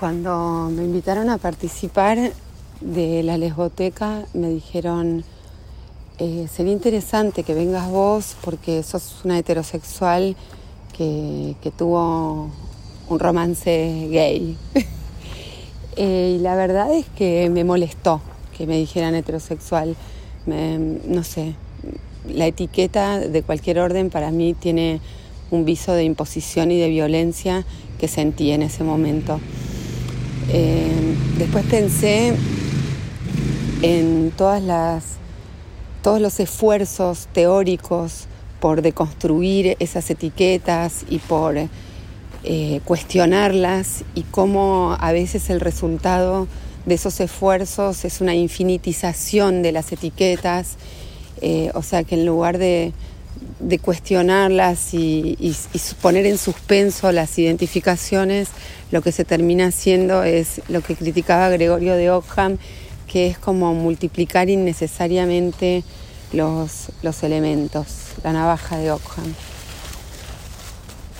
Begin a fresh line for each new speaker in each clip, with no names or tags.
Cuando me invitaron a participar de la lesboteca, me dijeron, eh, sería interesante que vengas vos porque sos una heterosexual que, tuvo un romance gay. Eh, y la verdad es que me molestó que me dijeran heterosexual. no sé, la etiqueta de cualquier orden para mí tiene un viso de imposición y de violencia que sentí en ese momento. Eh, después pensé en todas las, todos los esfuerzos teóricos por deconstruir esas etiquetas y por eh, cuestionarlas y cómo a veces el resultado de esos esfuerzos es una infinitización de las etiquetas, eh, o sea que en lugar de, de cuestionarlas y, poner en suspenso las identificaciones, lo que se termina haciendo es lo que criticaba Gregorio de Ockham, que es como multiplicar innecesariamente los, elementos, la navaja de Ockham.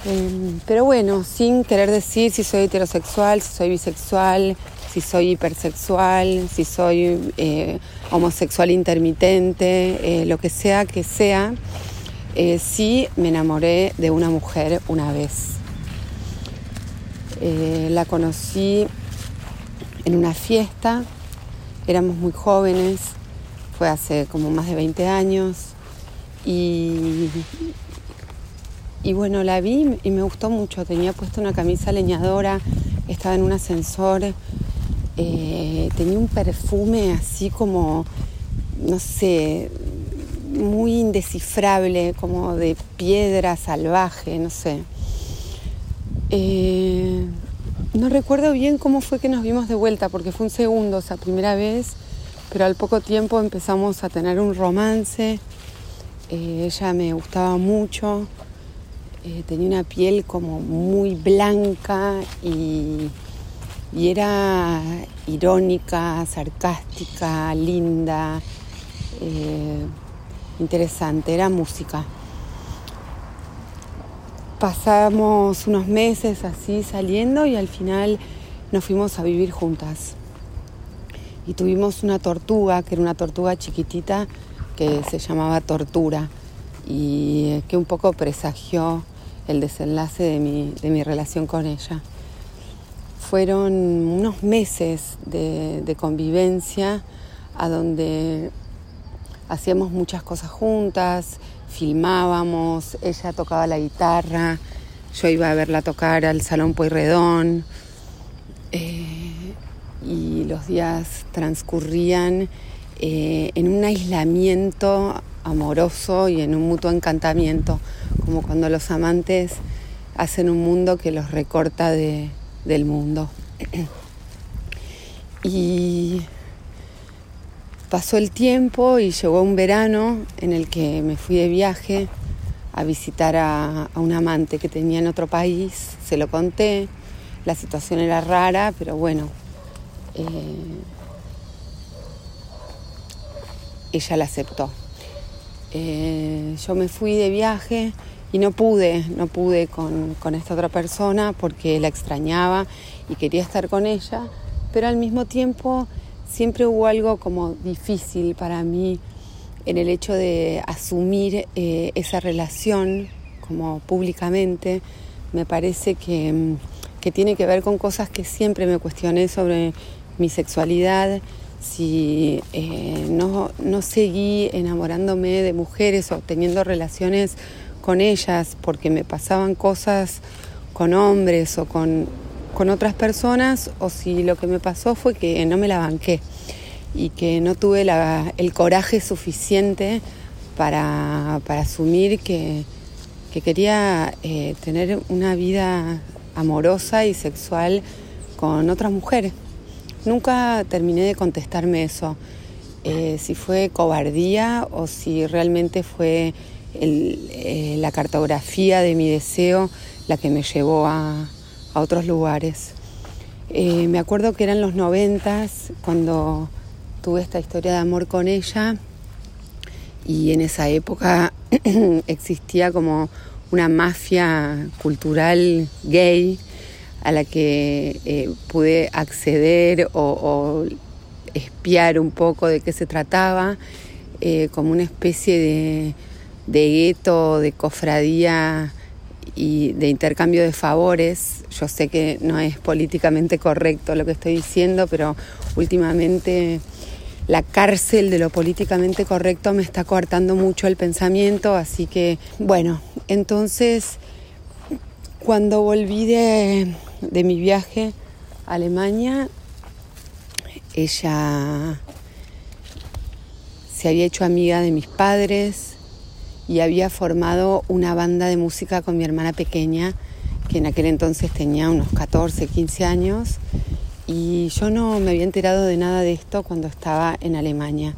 Em, pero bueno, sin querer decir si soy heterosexual, si soy bisexual, si soy hipersexual, si soy eh, homosexual intermitente, eh, lo que sea que sea, eh, sí me enamoré de una mujer una vez. Eh, la conocí en una fiesta, éramos muy jóvenes, fue hace como más de 20 años. Y, y bueno, la vi y me gustó mucho, tenía puesta una camisa leñadora, estaba en un ascensor, eh, tenía un perfume así como, no sé, muy indescifrable, como de piedra salvaje, no sé. Eh, no recuerdo bien cómo fue que nos vimos de vuelta, porque fue un segundo esa primera vez, pero al poco tiempo empezamos a tener un romance. Eh, ella me gustaba mucho, eh, tenía una piel como muy blanca y era irónica, sarcástica, linda interesante, era música. Pasamos unos meses así saliendo y al final nos fuimos a vivir juntas. Y tuvimos una tortuga, que era una tortuga chiquitita que se llamaba Tortura y que un poco presagió el desenlace de mi, de mi relación con ella. Fueron unos meses de, de convivencia a donde hacíamos muchas cosas juntas, filmábamos, ella tocaba la guitarra, yo iba a verla tocar al Salón Pueyrredón eh, y los días transcurrían eh, en un aislamiento amoroso y en un mutuo encantamiento, como cuando los amantes hacen un mundo que los recorta del mundo. y Pasó el tiempo y llegó un verano en el que me fui de viaje a visitar a, un amante que tenía en otro país. Se lo conté, la situación era rara, pero bueno, eh, ella la aceptó. Eh, yo me fui de viaje y no pude, no pude con, esta otra persona porque la extrañaba y quería estar con ella, pero al mismo tiempo siempre hubo algo como difícil para mí en el hecho de asumir eh, esa relación como públicamente. Me parece que, mm, que, tiene que ver con cosas que siempre me cuestioné sobre mi sexualidad, si eh, no, no seguí enamorándome de mujeres o teniendo relaciones con ellas porque me pasaban cosas con hombres o con con otras personas o si lo que me pasó fue que no me la banqué y que no tuve el coraje suficiente para, asumir que, quería eh, tener una vida amorosa y sexual con otras mujeres. Nunca terminé de contestarme eso, eh, si fue cobardía o si realmente fue eh, la cartografía de mi deseo la que me llevó a, a otros lugares. Eh, me acuerdo que eran los noventas cuando tuve esta historia de amor con ella y en esa época existía como una mafia cultural gay a la que eh, pude acceder o, espiar un poco de qué se trataba, eh, como una especie de, de gueto, de cofradía y de intercambio de favores. Yo sé que no es políticamente correcto lo que estoy diciendo, pero últimamente la cárcel de lo políticamente correcto me está coartando mucho el pensamiento, así que bueno, entonces cuando volví de, mi viaje a Alemania, ella se había hecho amiga de mis padres y había formado una banda de música con mi hermana pequeña, que en aquel entonces tenía unos 14, 15 años, y yo no me había enterado de nada de esto cuando estaba en Alemania.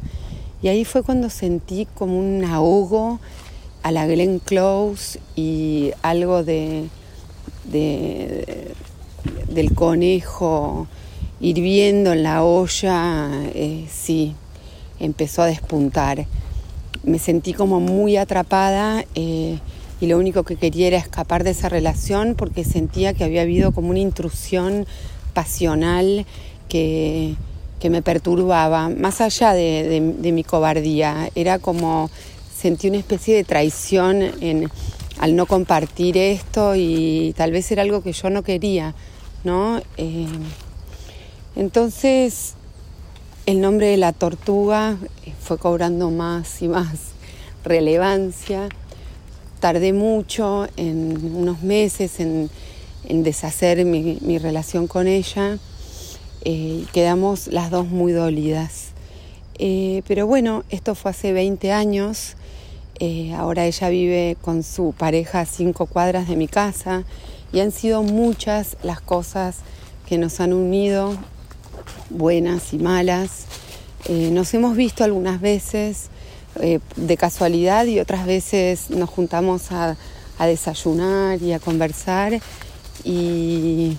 Y ahí fue cuando sentí como un ahogo a la Glenn Close y algo de del conejo hirviendo en la olla, eh, sí, empezó a despuntar. Me sentí como muy atrapada eh, y lo único que quería era escapar de esa relación porque sentía que había habido como una intrusión pasional que, me perturbaba, más allá de, de mi cobardía. Era como sentí una especie de traición en, al no compartir esto y tal vez era algo que yo no quería, ¿no? Eh, entonces el nombre de la tortuga fue cobrando más y más relevancia. Tardé mucho, en unos meses, en, deshacer mi, relación con ella. Eh, quedamos las dos muy dolidas. Eh, pero bueno, esto fue hace 20 años eh, ahora ella vive con su pareja a cinco cuadras de mi casa y han sido muchas las cosas que nos han unido, buenas y malas. Eh, nos hemos visto algunas veces eh, de casualidad y otras veces nos juntamos a, desayunar y a conversar y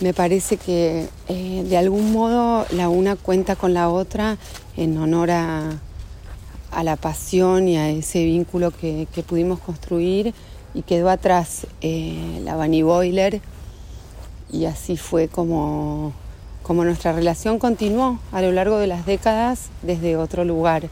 me parece que de algún modo la una cuenta con la otra en honor a, a la pasión y a ese vínculo que, pudimos construir y quedó atrás eh, la Bunny Boiler y así fue como, como nuestra relación continuó a lo largo de las décadas desde otro lugar.